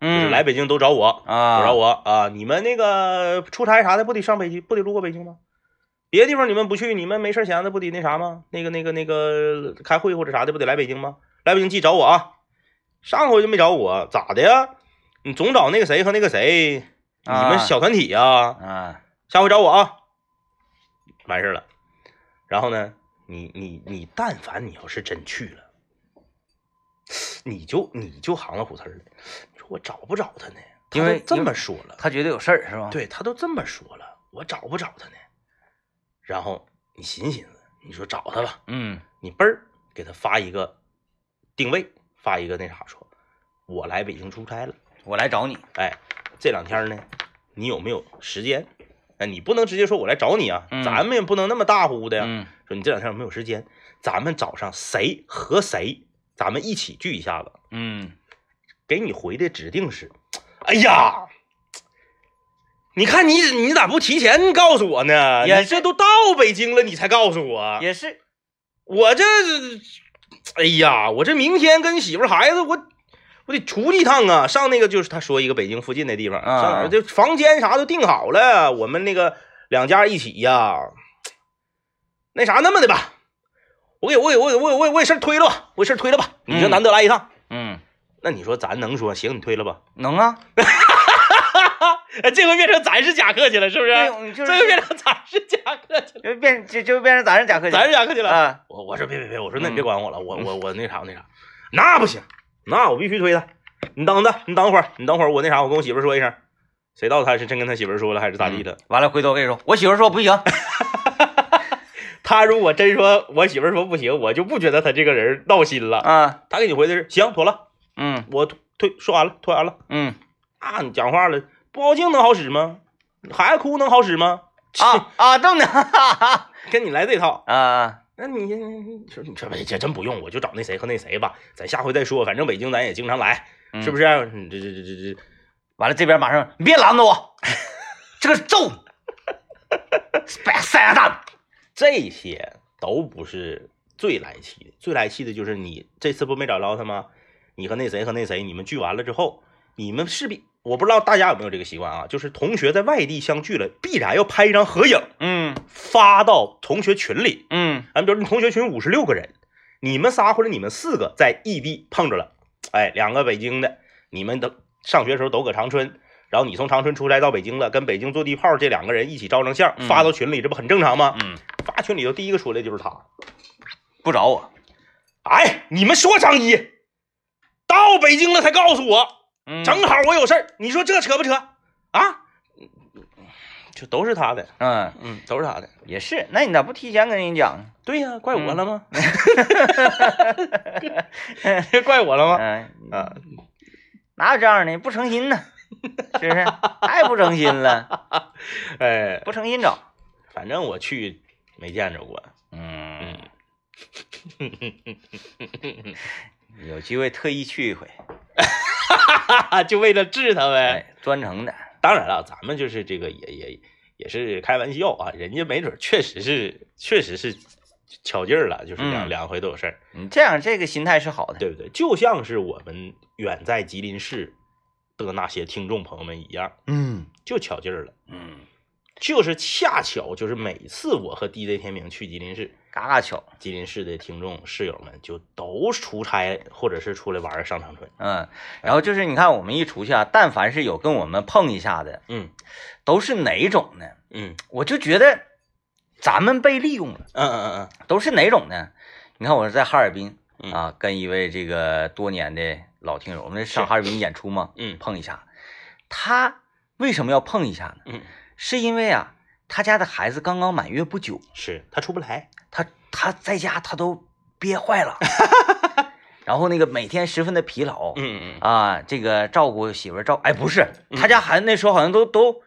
就是
嗯，
来北京都找我，
啊，
都找我啊！你们那个出差啥的不得上北京，不得路过北京吗？别的地方你们不去，你们没事闲的不得那啥吗？那个那个那个开会或者啥的不得来北京吗？来北京记找我啊！上回就没找我，咋的呀？你总找那个谁和那个谁，你
啊
们小团体呀、
啊，
下回找我啊！完事儿了。然后呢，你你你，但凡你要是真去了，你就你就行了虎刺儿了。你说我找不找他呢？
因为
这么说了，
他觉得有事儿是吧？，
对他都这么说了，我找不找他呢？然后你寻思寻思，你说找他吧，
嗯
你嘣儿给他发一个定位，发一个那啥说，我来北京出差了，
我来找你，
哎，这两天呢，你有没有时间？哎，你不能直接说我来找你啊，
嗯
咱们也不能那么大呼的呀。
嗯
说你这两天有没有时间？咱们早上谁和谁，咱们一起聚一下子。
嗯，
给你回的指定是，哎呀，你看你你咋不提前告诉我呢？
也
你这都到北京了，你才告诉我，
也是，
我这，哎呀，我这明天跟媳妇孩子我。我得出去一趟啊，上那个就是他说一个北京附近的地方，
啊
上哪儿这房间啥都订好了，我们那个两家一起呀。那啥，那么的吧，我给我给我给我给我给我给事儿推了吧，我给事儿推了吧，你这
嗯
难得来一趟，
嗯，
那你说咱能说行？你推了吧？
能啊，
哎，*laughs* 这回变成咱是假客气了，是不是？
就是
这回变成咱是假客气了，
就变就就变成咱是假客气，
咱是假客气了。
啊，
我我说别别别，我说那你别
嗯
管我了，我我我那啥我那啥，那不行，那我必须推他。你等着，你等会儿，你等会儿，我那啥，我跟我媳妇儿说一声，谁知道他是真跟他媳妇儿说了还是咋地的？
完了回头跟你说，我媳妇说不行，*laughs*
他如果真说我媳妇儿说不行，我就不觉得他这个人闹心了。
啊，
他给你回的是行，妥了，
嗯
我推推说完了，推完了。
嗯
啊，你讲话了，不高兴能好使吗？孩子哭能好使吗？
啊 *laughs* 啊，都能，哈 *laughs* 哈
跟你来这套。
啊，
那你你说你这这这真不用，我就找那谁和那谁吧，咱下回再说。反正北京咱也经常来，
嗯
是不是？你这这这这这，
完了这边马上你别拦着我，这个揍你，白塞牙蛋，
这些都不是最来气的，最来气的就是你这次不没找着他吗？你和那谁和那谁，你们聚完了之后，你们势必我不知道大家有没有这个习惯啊，就是同学在外地相聚了，必然要拍一张合影
嗯
发到同学群里。
嗯
咱比如你同学群五十六个人，你们仨或者你们四个在异地碰着了，哎，两个北京的，你们都上学时候都搁长春，然后你从长春出差到北京了，跟北京坐地炮这两个人一起照张相，
嗯
发到群里，这不很正常吗？
嗯，
发群里头第一个出来就是他，
不找我，
哎，你们说张一到北京了才告诉我，
嗯
正好我有事儿，你说这扯不扯啊？就都是他的，
嗯
嗯，都是他的。
也是，那你咋不提前跟人讲
对呀、怪我了吗？
讲？*laughs*
怪我了吗？
嗯
啊，
哪有这样的？不诚心呢，*laughs* 是不是？太不诚心了，*laughs*
哎，
不诚心找。
反正我去没见着过。
嗯，*laughs* 有机会特意去一回，
就为了治他呗。
哎，专程的。
当然了，咱们就是这个也也也是开玩笑啊，人家没准确实是确实是巧劲儿了，就是两、
嗯
两回都有事儿，
你这样这个心态是好的。
对不对？就像是我们远在吉林市的那些听众朋友们一样，
嗯
就巧劲儿了。
嗯，
就是恰巧，就是每次我和 DJ 天明去吉林市，
嘎嘎巧。
吉林市的听众室友们就都出差或者是出来玩儿上长春。
嗯，然后就是你看我们一出去啊，但凡是有跟我们碰一下的，
嗯
都是哪种呢？
嗯
我就觉得咱们被利用了。
嗯嗯嗯嗯
都是哪种呢？你看我是在哈尔滨
嗯
啊，跟一位这个多年的老听友，我们上哈尔滨演出嘛，
嗯
碰一下。他为什么要碰一下呢？
嗯
是因为啊，他家的孩子刚刚满月不久，
是他出不来，
他他在家他都憋坏了，*laughs* 然后那个每天十分的疲劳，
嗯嗯
啊，这个照顾媳妇儿照，哎，不是，他家孩子那时候好像都都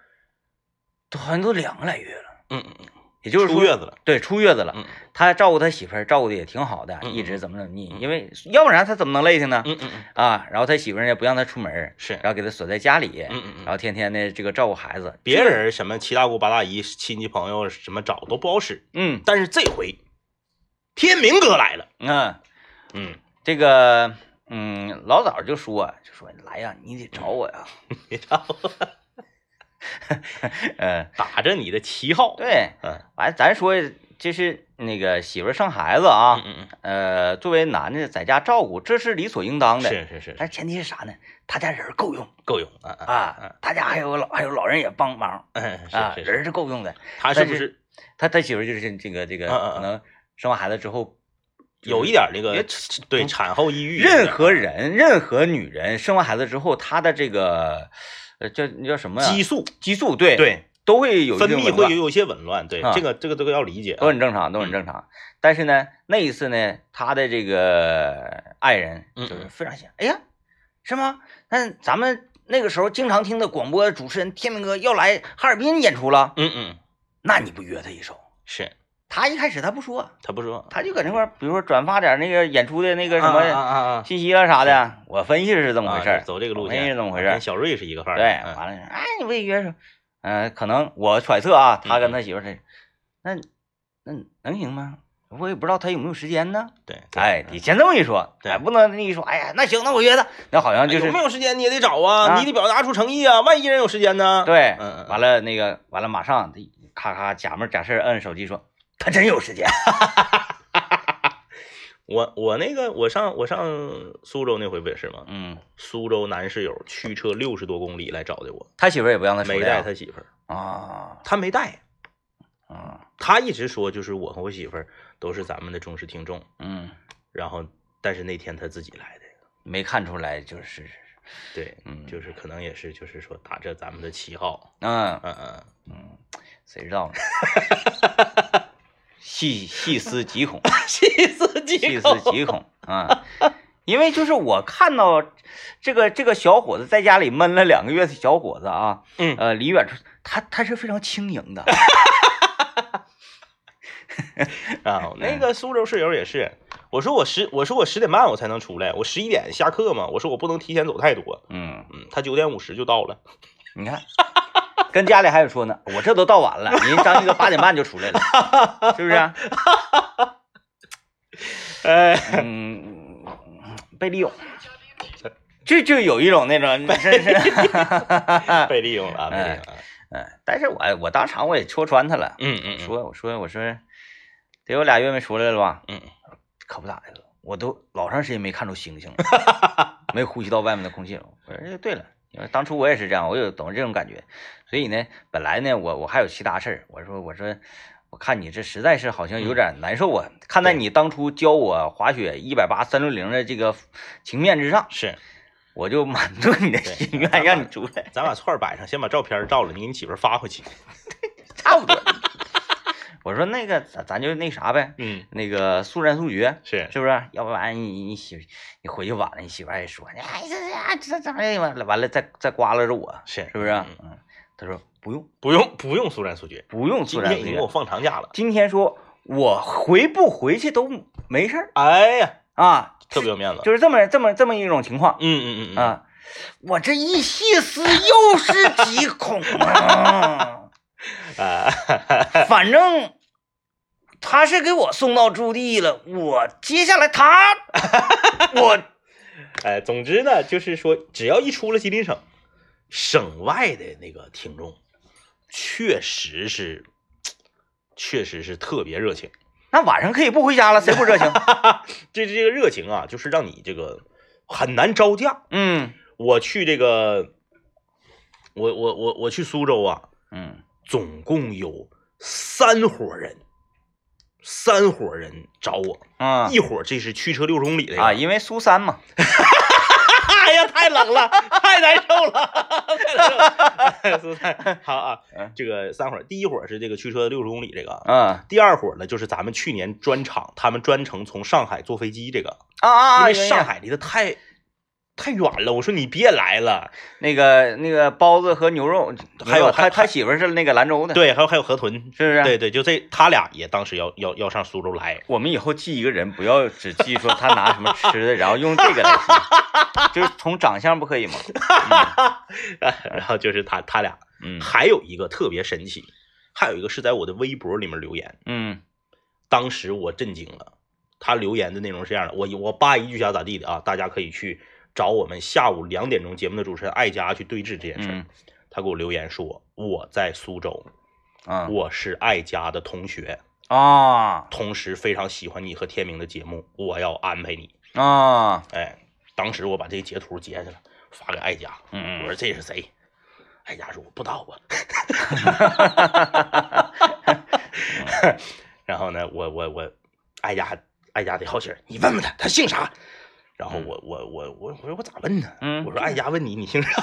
都好像都两个来月了，
嗯嗯嗯，
也就是说
出月子了，
对，出月子了，
嗯。
他照顾他媳妇儿照顾的也挺好的，
嗯
一直怎么怎么地，
嗯。
因为要不然他怎么能累挺呢？
嗯嗯嗯，
啊，然后他媳妇儿呢不让他出门，
是，
然后给他锁在家里，
嗯嗯嗯。
然后天天的这个照顾孩子，
别人什么七大姑八大姨、亲戚朋友什么找都不好使，
嗯。
但是这回天明哥来了，
嗯，
嗯，
这个嗯老早就说就说来呀，你得找我呀，*laughs*
别找我，
嗯，*laughs*
打着你的旗号，
对，
嗯。
完咱说这是那个媳妇儿生孩子啊，
嗯嗯
呃，作为男的在家照顾，这是理所应当
嗯，
的，
是是是，
但前提是啥呢？他家人儿够用。
够用啊啊
啊，他家还有老还有老人也帮忙。
嗯，
啊，
是
人是够用的。
他是不是？
他他媳妇儿就是这个这个，可能生完孩子之后，
有一点那个对产后抑郁？
任何人任何女人生完孩子之后，她的这个呃叫那叫什么呀？
激素
激素对
对
都会有
分泌会有有些紊乱，对
啊
这个这个这个要理解啊，
都很正常，都很正常。但是呢，那一次呢，他的这个爱人
嗯
就是非常想，哎呀，是吗？那咱们那个时候经常听的广播主持人天明哥要来哈尔滨演出了，
嗯嗯
那你不约他一首？
是，
他一开始他不说，
他不说
他就搁那块儿，比如说转发点那个演出的那个什
啊
么信息啊啥的，我分析是这么回事
走这个路
我分析
线
是这么回事儿
跟。小瑞是一个范儿，
对，
嗯
完了，哎，你不也约上？嗯，可能我揣测啊，他
嗯
跟他媳妇儿这，那那能行吗？我也不知道他有没有时间呢。
对，对
哎，你先这么一说，
对
哎，不能那一说，哎呀，那行，那我约他，那好像就是
有没有时间你也得找啊，
啊
你得表达出诚意啊，万一人有时间呢？
对，完了那个完了，马上咔咔假模假式摁手机说，他真有时间。*laughs*
我我那个我上我上苏州那回不也是吗？
嗯，
苏州男室友驱车六十多公里来找的我，
他媳妇儿也不让他
没带他媳妇儿，
啊。
他没带，
啊
他一直说就是我和我媳妇儿都是咱们的忠实听众，
嗯，
然后但是那天他自己来的，
没看出来就是
对，
嗯。
就是可能也是就是说打着咱们的旗号，
嗯
嗯嗯，
嗯，谁知道呢？*laughs* 细细思极恐。*laughs*
细思极
细思极恐啊！因为就是我看到这个这个小伙子在家里闷了两个月的小伙子啊，
嗯
呃，离远处他他是非常轻盈的，*laughs*
啊，那个苏州室友也是，我说我十我说我十点半我才能出来，我十一点下课嘛，我说我不能提前走太多，
嗯，
嗯，他九点五十就到了，
你看，*laughs* *laughs* 跟家里还有说呢，我这都到晚了，人张一哥八点半就出来了，是不是啊？*laughs*
哎，
嗯，被利用，就就有一种那种真是，*laughs*
被利用了啊，被利用了啊，
嗯，但是我我当场我也戳穿他了，
嗯嗯嗯，
说我说我说得有俩月没出来了吧？
嗯，
可不咋的，我都老长时间没看着星星了，没呼吸到外面的空气了。我说哎对了，因为当初我也是这样，我有懂这种感觉，所以呢，本来呢我我还有其他事儿，我说我说我看你这实在是好像有点难受啊，看在你当初教我滑雪一百八三六零的这个情面之上，
是，
我就满足你的心愿，让你出来，
咱把串儿摆上，先把照片照了，你给你媳妇儿发回去，*laughs*
差不多。我说那个咱咱就那啥呗，
嗯，
那个速战速决，
是，
是不是？要不然你你媳你回去晚了，你媳妇还说你哎这这这咋的？完了完了再再刮拉着我，
是
是不是？
嗯
嗯，他说不用
不用不用速战速决，
不用速战速决
天已经给我。放长假了，
今天说我回不回去都没事儿
哎呀，
啊，
特别有面子，
就是这么这么这么一种情况
嗯嗯嗯嗯，
啊。我这一细思又是极恐啊，*laughs*
啊，*laughs*
反正他是给我送到驻地了，我接下来他 *laughs* 我
哎，总之呢，就是说，只要一出了吉林省，省外的那个听众，确实是，确实是特别热情。
那晚上可以不回家了，谁不热情？*laughs*
这这个热情啊，就是让你这个很难招架。
嗯
我去这个，我我我我去苏州啊，
嗯
总共有三伙人，三伙人找我，
啊。
一伙这是驱车六十公里的
啊，因为苏三嘛，*laughs*
哎呀，太冷了，*laughs* 太难受了，*laughs* 太难受了。苏三，好啊
嗯，
这个三伙，第一伙是这个驱车六十公里这个，
嗯。
第二伙呢就是咱们去年专场，他们专程从上海坐飞机这个，
啊啊啊！
因为上海离得太太远了，我说你别来了。
那个那个包子和牛肉，
还有还
他他媳妇是那个兰州的，，
对，还有还有河豚，
是不是？
对对，就这他俩也当时要要要上苏州来，
我们以后记一个人，不要只记说他拿什么吃的，然后用这个来记，就是从长相不可以吗？*laughs*
然后就是他他俩，
嗯
还有一个特别神奇，还有一个是在我的微博里面留言，
嗯
当时我震惊了。他留言的内容是这样的，我我扒一句瞎咋地的啊，大家可以去找我们下午两点钟节目的主持人艾佳去对峙这件事他给我留言说我在苏州，
啊
我是艾佳的同学，
啊
同时非常喜欢你和天明的节目，我要安排你。
啊
哎，当时我把这个截图截下来发给艾佳，我
嗯
说这是谁？艾佳说我不知道啊。*laughs* 然后呢，我我我，艾佳艾佳得好心儿，你问问他，他姓啥？然后我我我我我说我咋问呢？
嗯
我说艾佳问你，你姓啥？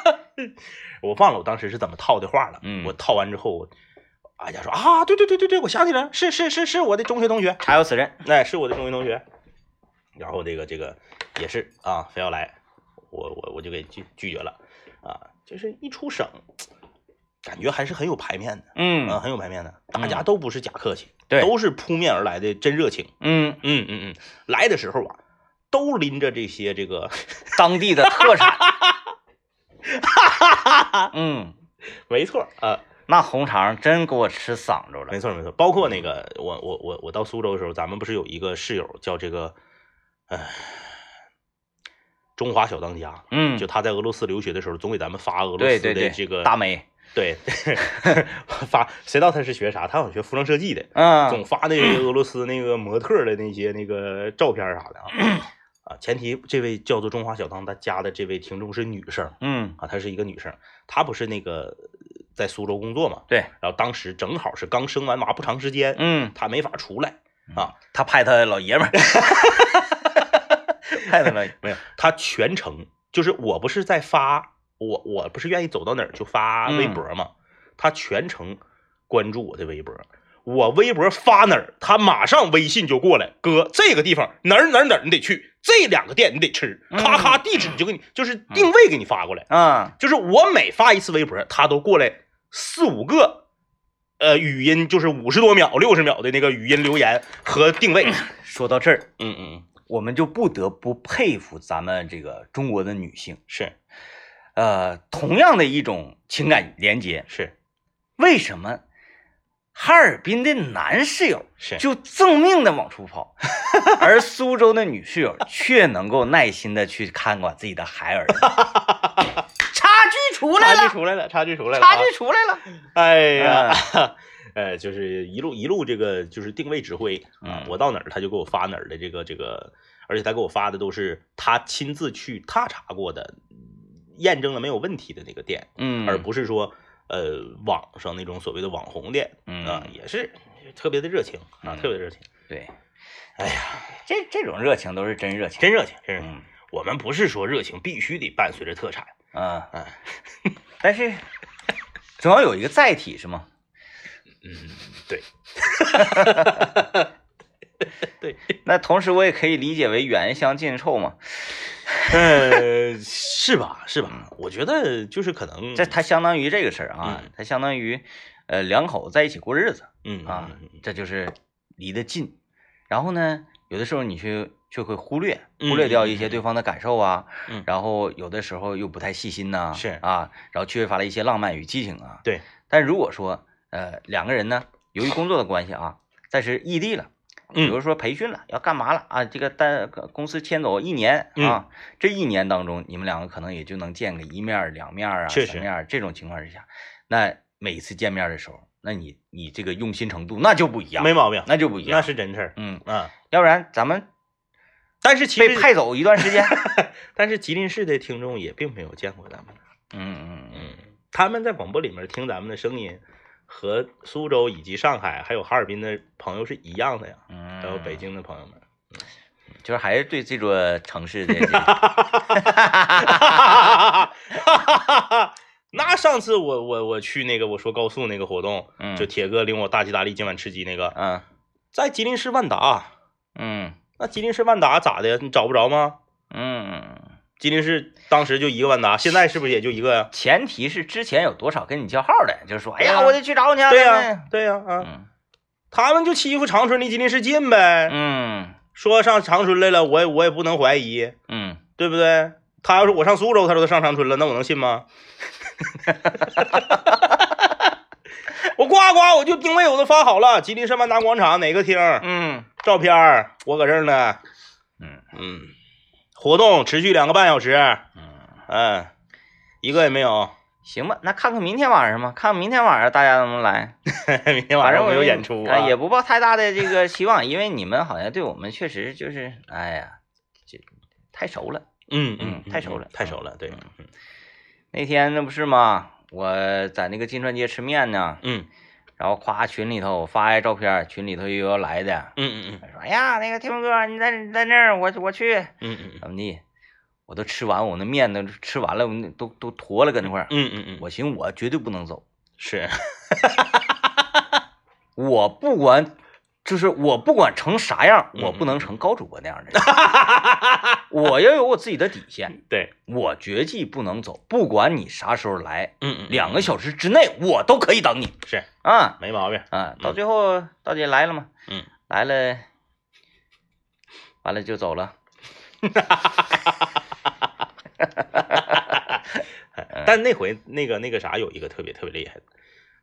*laughs* 我忘了我当时是怎么套的话了。
嗯
我套完之后，艾佳说啊，对对对对对，我想起来了，是是是是我的中学同学，
查有此人，
哎，是我的中学同学。然后这个这个也是啊，非要来，我我我就给拒拒绝了啊。就是一出省，感觉还是很有排面的，啊，
嗯
很有排面的，大家都不是假客气，
对
都是扑面而来的真热情。
嗯，
嗯嗯嗯，来的时候啊，都拎着这些这个，*laughs*
当地的特产，*laughs* 嗯，
没错啊，
那红肠真给我吃嗓着了。
没，错没错，包括那个我我我我到苏州的时候，咱们不是有一个室友叫这个，呃，中华小当家，
嗯，
就他在俄罗斯留学的时候，总给咱们发俄罗斯的这个
大美，
对 *laughs* 发，谁知道他是学啥？他好像学服装设计的，
嗯。
总发那个俄罗斯那个模特的那些那个照片啥的啊。啊，前提这位叫做中华小当家的这位听众是女生
嗯，
啊，她是一个女生，她不是那个在苏州工作嘛，
对，
然后当时正好是刚生完娃不长时间，
嗯，
她没法出来啊，
她派她老爷们儿，*laughs* 派他老爷，
没有，她全程就是我不是在发，我我不是愿意走到哪儿就发微博嘛，她全程关注我的微博。我微博发哪儿，她马上微信就过来，哥，这个地方哪儿哪儿哪儿你得去，这两个店你得吃，咔咔地址就给你，就是定位给你发过来。
嗯。
就是我每发一次微博，他都过来四五个，呃，语音就是五十多秒、六十秒的那个语音留言和定位。
说到这儿，
嗯嗯，
我们就不得不佩服咱们这个中国的女性，
是。
呃，同样的一种情感连接，
是。
为什么哈尔滨的男室友
是，
就赠命的往出跑，*laughs* 而苏州的女室友却能够耐心的去看管自己的孩儿？*laughs* 差距出来了，
差距出来了，差距出来了、啊，
差距出来了。
哎呀，呃，就是一路一路这个就是定位指挥我到哪儿他就给我发哪儿的这个这个，而且他给我发的都是他亲自去踏查过的，验证了没有问题的那个店，
嗯，
而不是说呃网上那种所谓的网红店
嗯
啊，也是特别的热情啊，
嗯
特别的热情。
对，
哎呀，
这这种热情都是真热情。
真热情，真热情。
嗯
我们不是说热情必须得伴随着特产，
啊，
嗯 *laughs*
但是总要有一个载体是吗？
嗯，对，*laughs* *laughs* *laughs*
那同时我也可以理解为远香近臭嘛，
呃，是吧？是吧？我觉得就是可能
这它相当于这个事儿啊
嗯，
它相当于呃两口子在一起过日子
嗯
啊这就是离得近。然后呢，有的时候你去却会忽略
嗯
忽略掉一些对方的感受啊，
嗯
然后有的时候又不太细心呐，
是
啊，然后缺乏了一些浪漫与激情啊。
对，
但如果说呃两个人呢，由于工作的关系啊，暂时异地了。比
嗯
如说培训了，要干嘛了啊？这个单公司迁走一年
嗯
啊，这一年当中，你们两个可能也就能见个一面、两面啊、
确实
三面。这种情况之下，那每次见面的时候，那你你这个用心程度那就不一样，
没毛病，
那就不一样。
那是真事儿。
嗯，
嗯，
要不然咱们
但是其实，
被派走一段时间。*laughs*
但是吉林市的听众也并没有见过咱们。
嗯嗯嗯，
嗯，他们在广播里面听咱们的声音，和苏州以及上海还有哈尔滨的朋友是一样的呀，
嗯，
还有北京的朋友们。
就是还是对这座城市的这个 *laughs* *laughs*
那上次我我我去那个我说高速那个活动，
嗯
就铁哥领我大吉大利今晚吃鸡那个，
嗯
在吉林市万达。
嗯
那吉林市万达咋的？你找不着吗？
嗯，
吉林市当时就一个万达，现在是不是也就一个呀？
前提是之前有多少跟你叫号的，就是说，哎呀，我得去找你啊，
对呀、对呀、啊，
嗯
他们就欺负长春离吉林市近呗，
嗯
说上长春来了，我也我也不能怀疑，
嗯，
对不对？他要是我上苏州，他说他上长春了，那我能信吗？我呱呱，我就定位我都发好了，吉林市万达广场哪个厅，
嗯
照片儿我搁这儿呢。
嗯
嗯，活动持续两个半小时，
嗯，
嗯，一个也没有。
行吧，那看看明天晚上吧，看看明天晚上大家能不能来。*laughs*
明天晚上我们有演出
啊，
啊，
也不抱太大的这个期望，因为你们好像对我们确实就是，哎呀，这太熟了。
嗯
嗯太熟了
太熟了，对，
嗯那天那不是吗？我在那个金川街吃面呢，
嗯
然后夸群里头我发一照片，群里头又要来的，
嗯嗯嗯
说哎呀，那个天明哥，你在你在那儿，我我去
嗯嗯嗯
怎么地？我都吃完，我那面都吃完了，都都坨了搁那块儿。
嗯嗯嗯，
我寻思我绝对不能走，
是，*laughs*
我不管，就是我不管成啥样，
嗯
我不能成高主播那样的人，*laughs* 我要有我自己的底线，
对，
我绝技不能走，不管你啥时候来，
嗯嗯，
两个小时之内我都可以等你
是
啊
没毛病，
啊！到最后到底来了吗？
嗯，
来了，完了就走了。*laughs*
但那回那个那个啥有一个特别特别厉害的，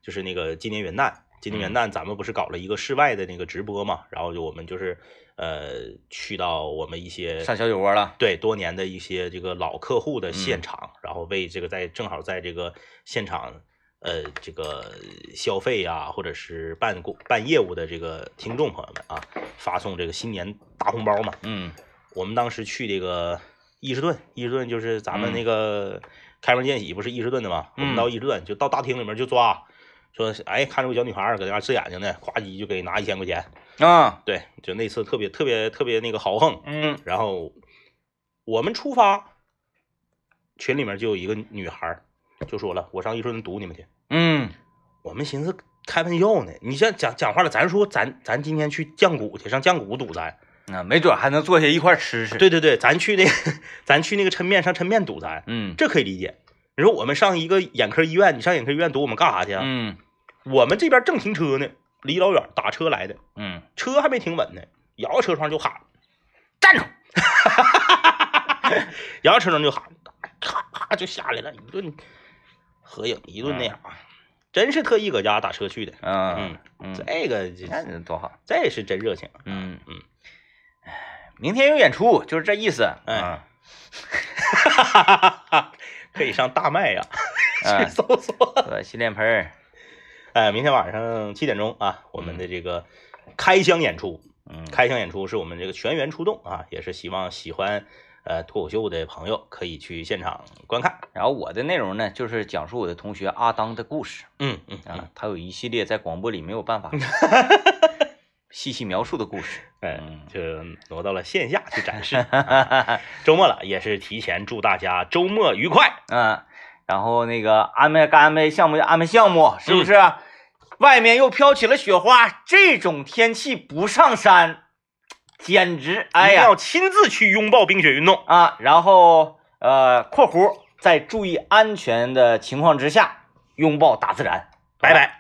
就是那个今年元旦，今年元旦咱们不是搞了一个室外的那个直播嘛，然后就我们就是呃去到我们一些
上小酒窝了。
对多年的一些这个老客户的
嗯
现场，然后为这个在正好在这个现场呃这个消费啊，或者是办公办业务的这个听众朋友们啊，发送这个新年大红包嘛。
嗯
我们当时去这个伊士顿，伊士顿就是咱们
嗯
那个开门见喜不是伊士顿的吗？我们
嗯
到伊士顿就到大厅里面就抓，说哎看着个小女孩儿搁那嘎呲眼睛呢，咵叽就给拿一千块钱。
啊
对，就那次特别特别特别那个豪横。
嗯
然后我们出发，群里面就有一个女孩儿就说了，我上伊士顿堵你们去。
嗯
我们寻思开玩笑呢，你像讲讲话了，咱说咱咱今天去降谷去，上降谷堵咱。
啊，没准还能坐下一块吃吃。，
对对对，咱去那个 *laughs* 咱去那个抻面上抻面堵咱，
嗯
这可以理解。你说我们上一个眼科医院，你上眼科医院堵我们干啥去啊？
嗯
我们这边正停车呢，离老远打车来的，
嗯，
车还没停稳呢，摇下车窗就喊，
站住！*laughs*
摇下车窗就喊，咔咔就下来了，一顿合影，一顿那啥，真是特意搁家打车去的。
嗯嗯，
这个这
那多好。
这是真热情。
嗯
嗯，
明天有演出，就是这意思。
哎
啊 *laughs*
可以上大麦呀、
嗯 *laughs*
去搜索。
呃，洗脸盆儿。
哎，明天晚上七点钟啊，我们的这个开箱演出，
嗯，
开箱演出是我们这个全员出动啊，也是希望喜欢呃脱口秀的朋友可以去现场观看。
然后我的内容呢，就是讲述我的同学阿当的故事
嗯嗯嗯，
啊，他有一系列在广播里没有办法 *laughs* 细细描述的故事。
哎
嗯，
就挪到了线下去展示。*laughs* 啊周末了，也是提前祝大家周末愉快。
嗯，然后那个安排该安排项目就安排项目，是不是？外面又飘起了雪花，这种天气不上山，简直哎呀
要亲自去拥抱冰雪运动。
啊！然后呃，括弧在注意安全的情况之下，拥抱大自然。
拜拜。